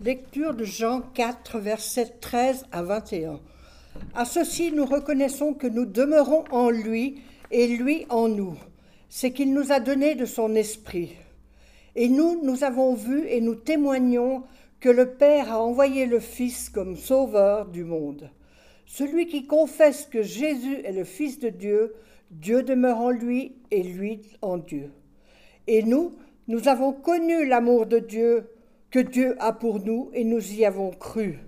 Lecture de Jean 4, versets 13 à 21. À ceci, nous reconnaissons que nous demeurons en lui et lui en nous. C'est qu'il nous a donné de son esprit. Et nous, nous avons vu et nous témoignons que le Père a envoyé le Fils comme sauveur du monde. Celui qui confesse que Jésus est le Fils de Dieu, Dieu demeure en lui et lui en Dieu. Et nous, nous avons connu l'amour de Dieu que Dieu a pour nous et nous y avons cru.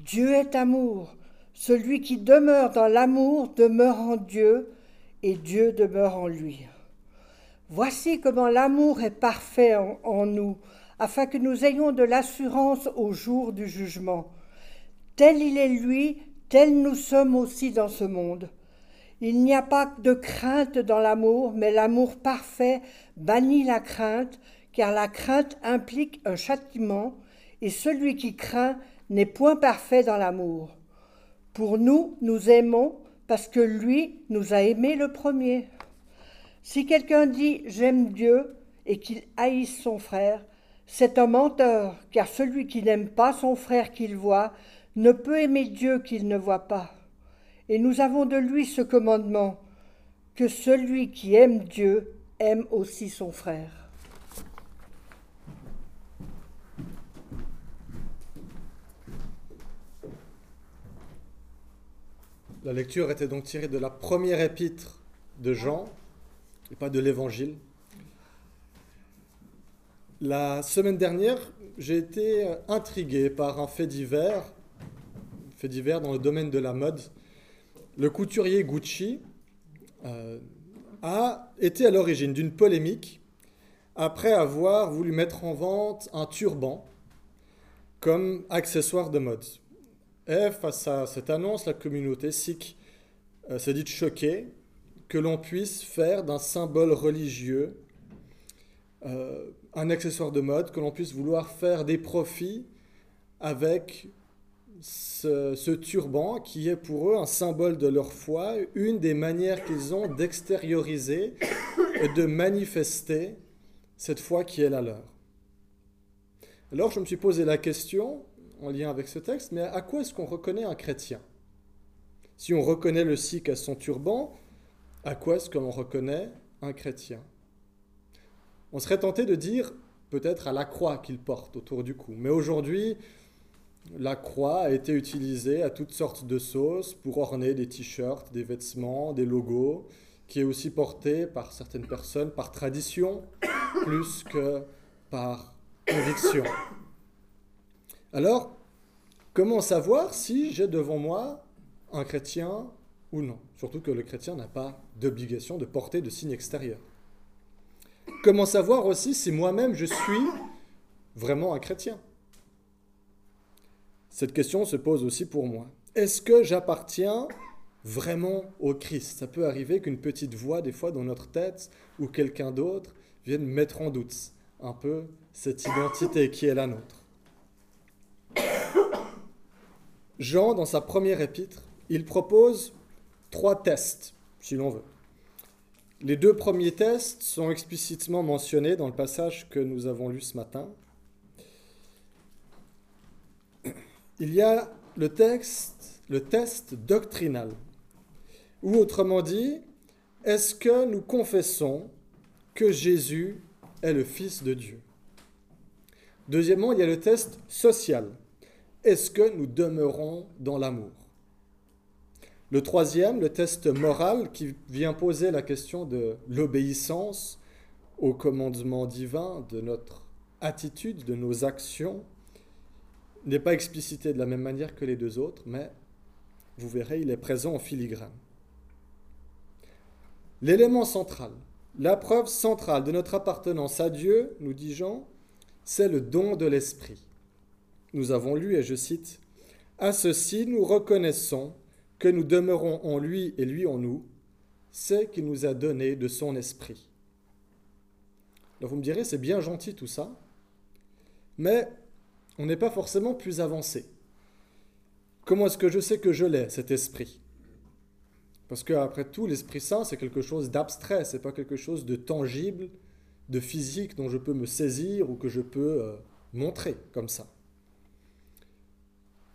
Dieu est amour. Celui qui demeure dans l'amour demeure en Dieu et Dieu demeure en lui. Voici comment l'amour est parfait en, nous, afin que nous ayons de l'assurance au jour du jugement. Tel il est lui, tel nous sommes aussi dans ce monde. Il n'y a pas de crainte dans l'amour, mais l'amour parfait bannit la crainte, car la crainte implique un châtiment, et celui qui craint n'est point parfait dans l'amour. Pour nous, nous aimons parce que lui nous a aimés le premier. Si quelqu'un dit j'aime Dieu et qu'il haïsse son frère, c'est un menteur, car celui qui n'aime pas son frère qu'il voit ne peut aimer Dieu qu'il ne voit pas. Et nous avons de lui ce commandement, que celui qui aime Dieu aime aussi son frère. La lecture était donc tirée de la première épître de Jean, et pas de l'Évangile. La semaine dernière, j'ai été intrigué par un fait divers, fait divers dans le domaine de la mode. Le couturier Gucci euh, a été à l'origine d'une polémique après avoir voulu mettre en vente un turban comme accessoire de mode. Et face à cette annonce, la communauté sikh euh, s'est dit choquée que l'on puisse faire d'un symbole religieux euh, un accessoire de mode, que l'on puisse vouloir faire des profits avec ce, ce, turban qui est pour eux un symbole de leur foi, une des manières qu'ils ont d'extérioriser et de manifester cette foi qui est la leur. Alors je me suis posé la question, en lien avec ce texte, mais à quoi est-ce qu'on reconnaît un chrétien? Si on reconnaît le sikh à son turban, à quoi est-ce qu'on reconnaît un chrétien? On serait tenté de dire peut-être à la croix qu'il porte autour du cou. Mais aujourd'hui, la croix a été utilisée à toutes sortes de sauces pour orner des t-shirts, des vêtements, des logos, qui est aussi portée par certaines personnes par tradition plus que par conviction. Alors, comment savoir si j'ai devant moi un chrétien ou non Surtout que le chrétien n'a pas d'obligation de porter de signe extérieur. Comment savoir aussi si moi-même je suis vraiment un chrétien? Cette question se pose aussi pour moi. Est-ce que j'appartiens vraiment au Christ? Ça peut arriver qu'une petite voix, des fois, dans notre tête, ou quelqu'un d'autre, vienne mettre en doute un peu cette identité qui est la nôtre. Jean, dans sa première épître, il propose trois tests, si l'on veut. Les deux premiers tests sont explicitement mentionnés dans le passage que nous avons lu ce matin. Il y a le texte, le test doctrinal, ou autrement dit, est-ce que nous confessons que Jésus est le Fils de Dieu? Deuxièmement, il y a le test social est-ce que nous demeurons dans l'amour? Le troisième, le test moral qui vient poser la question de l'obéissance au commandement divin, de notre attitude, de nos actions, n'est pas explicité de la même manière que les deux autres, mais vous verrez, il est présent en filigrane. L'élément central, la preuve centrale de notre appartenance à Dieu, nous dit Jean, c'est le don de l'Esprit nous avons lu, et je cite, À ceci nous reconnaissons que nous demeurons en lui et lui en nous, c'est qu'il nous a donné de son esprit. Là, vous me direz, c'est bien gentil tout ça, mais on n'est pas forcément plus avancé. Comment est-ce que je sais que je l'ai, cet esprit? Parce qu'après tout, l'Esprit Saint, c'est quelque chose d'abstrait, c'est pas quelque chose de tangible, de physique dont je peux me saisir ou que je peux euh, montrer comme ça.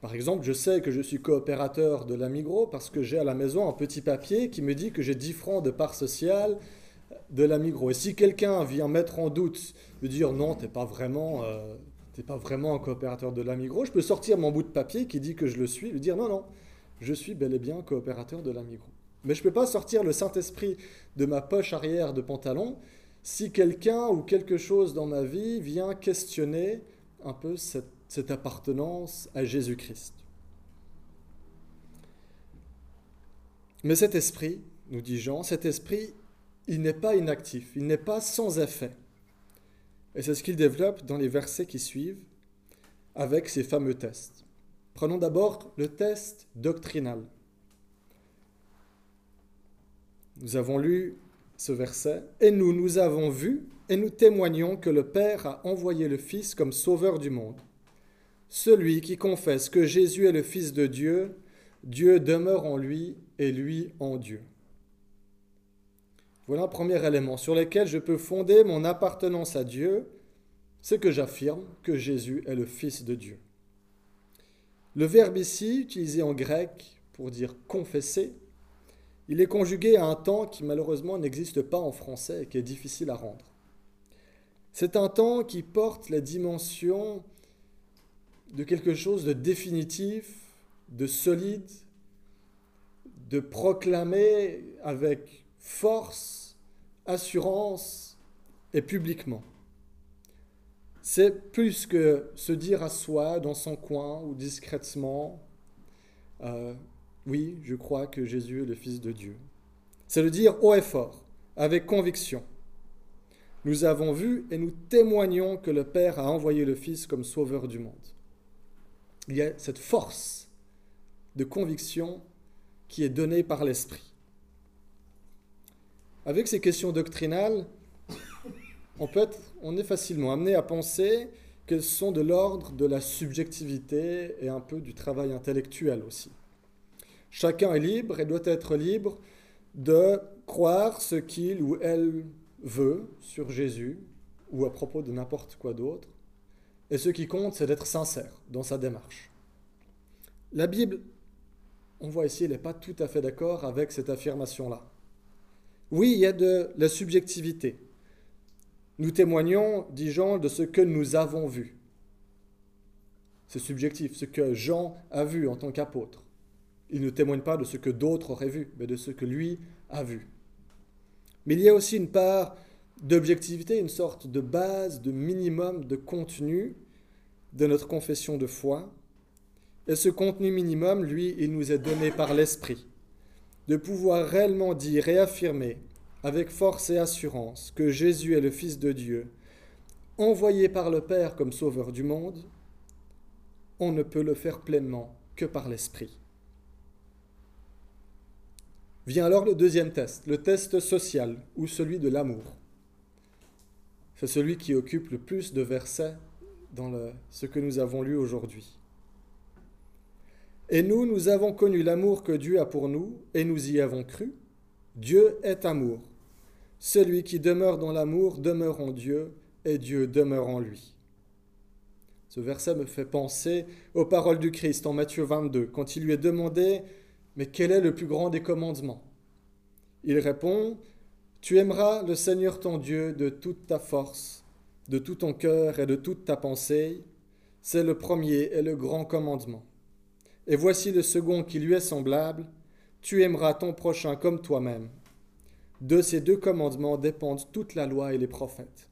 Par exemple, je sais que je suis coopérateur de la Migros parce que j'ai à la maison un petit papier qui me dit que j'ai 10 francs de part sociale de la Migros. Et si quelqu'un vient mettre en doute, de dire non, t'es pas vraiment, euh, pas vraiment un coopérateur de la Migros, je peux sortir mon bout de papier qui dit que je le suis, et dire non, non, je suis bel et bien coopérateur de la Migros. Mais je ne peux pas sortir le Saint-Esprit de ma poche arrière de pantalon si quelqu'un ou quelque chose dans ma vie vient questionner un peu cette cette appartenance à Jésus-Christ. Mais cet esprit, nous dit Jean, cet esprit, il n'est pas inactif, il n'est pas sans effet. Et c'est ce qu'il développe dans les versets qui suivent avec ces fameux tests. Prenons d'abord le test doctrinal. Nous avons lu ce verset, et nous, nous avons vu et nous témoignons que le Père a envoyé le Fils comme sauveur du monde. Celui qui confesse que Jésus est le Fils de Dieu, Dieu demeure en lui et lui en Dieu. Voilà un premier élément sur lequel je peux fonder mon appartenance à Dieu, c'est que j'affirme que Jésus est le Fils de Dieu. Le verbe ici, utilisé en grec pour dire confesser, il est conjugué à un temps qui malheureusement n'existe pas en français et qui est difficile à rendre. C'est un temps qui porte la dimension de quelque chose de définitif, de solide, de proclamer avec force, assurance et publiquement. C'est plus que se dire à soi dans son coin ou discrètement, euh, oui, je crois que Jésus est le Fils de Dieu. C'est le dire haut et fort, avec conviction. Nous avons vu et nous témoignons que le Père a envoyé le Fils comme sauveur du monde il y a cette force de conviction qui est donnée par l'esprit. Avec ces questions doctrinales, on, peut on est facilement amené à penser qu'elles sont de l'ordre de la subjectivité et un peu du travail intellectuel aussi. Chacun est libre et doit être libre de croire ce qu'il ou elle veut sur Jésus ou à propos de n'importe quoi d'autre, et ce qui compte, c'est d'être sincère dans sa démarche. La Bible, on voit ici, n'est pas tout à fait d'accord avec cette affirmation-là. Oui, il y a de la subjectivité. Nous témoignons, dit Jean, de ce que nous avons vu. C'est subjectif, ce que Jean a vu en tant qu'apôtre. Il ne témoigne pas de ce que d'autres auraient vu, mais de ce que lui a vu. Mais il y a aussi une part d'objectivité, une sorte de base, de minimum de contenu de notre confession de foi. Et ce contenu minimum, lui, il nous est donné par l'Esprit, de pouvoir réellement dire et affirmer avec force et assurance que Jésus est le Fils de Dieu, envoyé par le Père comme Sauveur du monde, on ne peut le faire pleinement que par l'Esprit. Vient alors le deuxième test, le test social ou celui de l'amour. C'est celui qui occupe le plus de versets dans ce que nous avons lu aujourd'hui. Et nous, nous avons connu l'amour que Dieu a pour nous, et nous y avons cru. Dieu est amour. Celui qui demeure dans l'amour demeure en Dieu, et Dieu demeure en lui. Ce verset me fait penser aux paroles du Christ en Matthieu 22, quand il lui est demandé, mais quel est le plus grand des commandements? Il répond, tu aimeras le Seigneur ton Dieu de toute ta force, de tout ton cœur et de toute ta pensée. C'est le premier et le grand commandement. Et voici le second qui lui est semblable. Tu aimeras ton prochain comme toi-même. De ces deux commandements dépendent toute la loi et les prophètes.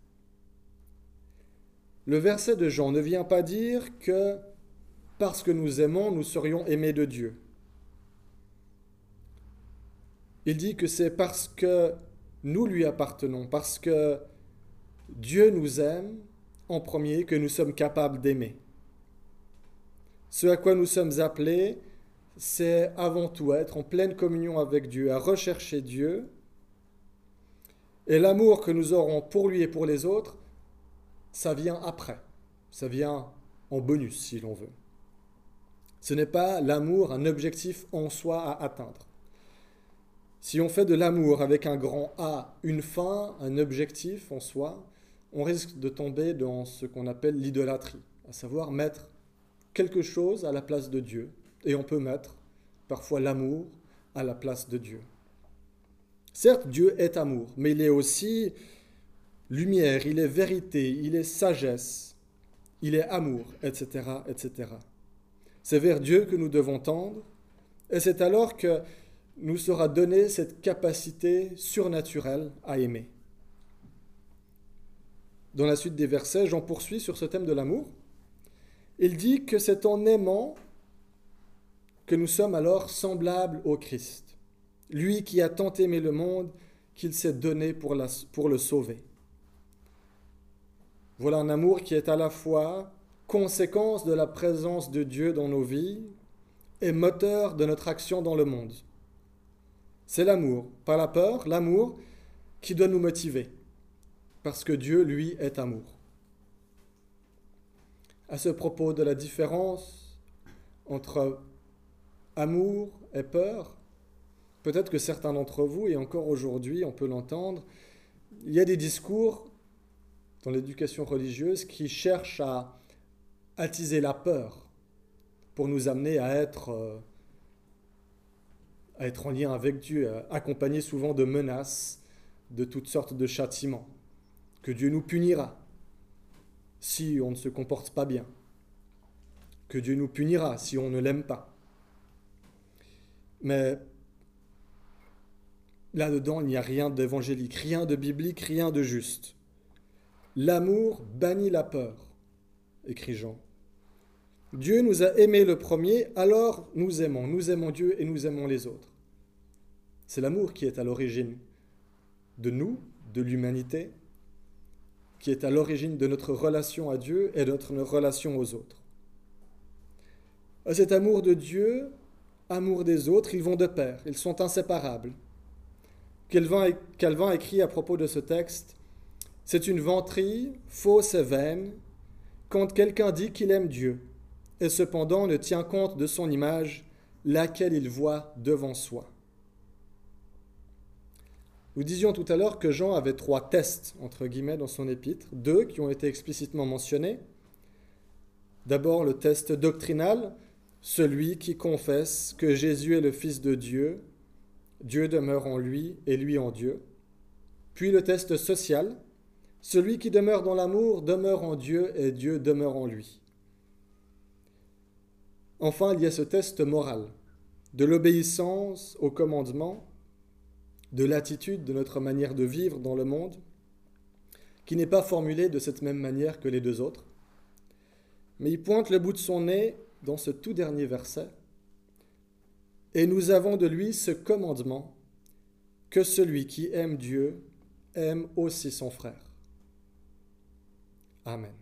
Le verset de Jean ne vient pas dire que parce que nous aimons, nous serions aimés de Dieu. Il dit que c'est parce que nous lui appartenons, parce que Dieu nous aime en premier que nous sommes capables d'aimer. Ce à quoi nous sommes appelés, c'est avant tout être en pleine communion avec Dieu, à rechercher Dieu Et l'amour que nous aurons pour lui et pour les autres, ça vient après. Ça vient en bonus, si l'on veut. Ce n'est pas l'amour un objectif en soi à atteindre. Si on fait de l'amour avec un grand A une fin, un objectif en soi, on risque de tomber dans ce qu'on appelle l'idolâtrie, à savoir mettre quelque chose à la place de Dieu. Et on peut mettre parfois l'amour à la place de Dieu. Certes, Dieu est amour, mais il est aussi lumière, il est vérité, il est sagesse, il est amour, etc., etc. C'est vers Dieu que nous devons tendre, et c'est alors que nous sera donnée cette capacité surnaturelle à aimer. Dans la suite des versets, Jean poursuit sur ce thème de l'amour. Il dit que c'est en aimant que nous sommes alors semblables au Christ, lui qui a tant aimé le monde qu'il s'est donné pour, pour le sauver. Voilà un amour qui est à la fois conséquence de la présence de Dieu dans nos vies et moteur de notre action dans le monde. C'est l'amour, pas la peur, l'amour qui doit nous motiver, parce que Dieu, lui, est amour. À ce propos de la différence entre amour et peur, peut-être que certains d'entre vous, et encore aujourd'hui, on peut l'entendre, il y a des discours dans l'éducation religieuse qui cherchent à attiser la peur pour nous amener à être euh, à être en lien avec Dieu, accompagné souvent de menaces, de toutes sortes de châtiments, que Dieu nous punira si on ne se comporte pas bien, que Dieu nous punira si on ne l'aime pas. Mais là-dedans, il n'y a rien d'évangélique, rien de biblique, rien de juste. L'amour bannit la peur, écrit Jean. Dieu nous a aimés le premier, alors nous aimons. Nous aimons Dieu et nous aimons les autres. C'est l'amour qui est à l'origine de nous, de l'humanité, qui est à l'origine de notre relation à Dieu et de notre relation aux autres. Cet amour de Dieu, amour des autres, ils vont de pair, ils sont inséparables. Calvin, écrit à propos de ce texte, C'est une venterie fausse et vaine quand quelqu'un dit qu'il aime Dieu et cependant ne tient compte de son image, laquelle il voit devant soi. Nous disions tout à l'heure que Jean avait trois tests, entre guillemets, dans son épître, deux qui ont été explicitement mentionnés. D'abord le test doctrinal, celui qui confesse que Jésus est le Fils de Dieu, Dieu demeure en lui et lui en Dieu. Puis le test social, celui qui demeure dans l'amour demeure en Dieu et Dieu demeure en lui. Enfin, il y a ce test moral, de l'obéissance au commandement, de l'attitude de notre manière de vivre dans le monde, qui n'est pas formulé de cette même manière que les deux autres. Mais il pointe le bout de son nez dans ce tout dernier verset. Et nous avons de lui ce commandement, que celui qui aime Dieu aime aussi son frère. Amen.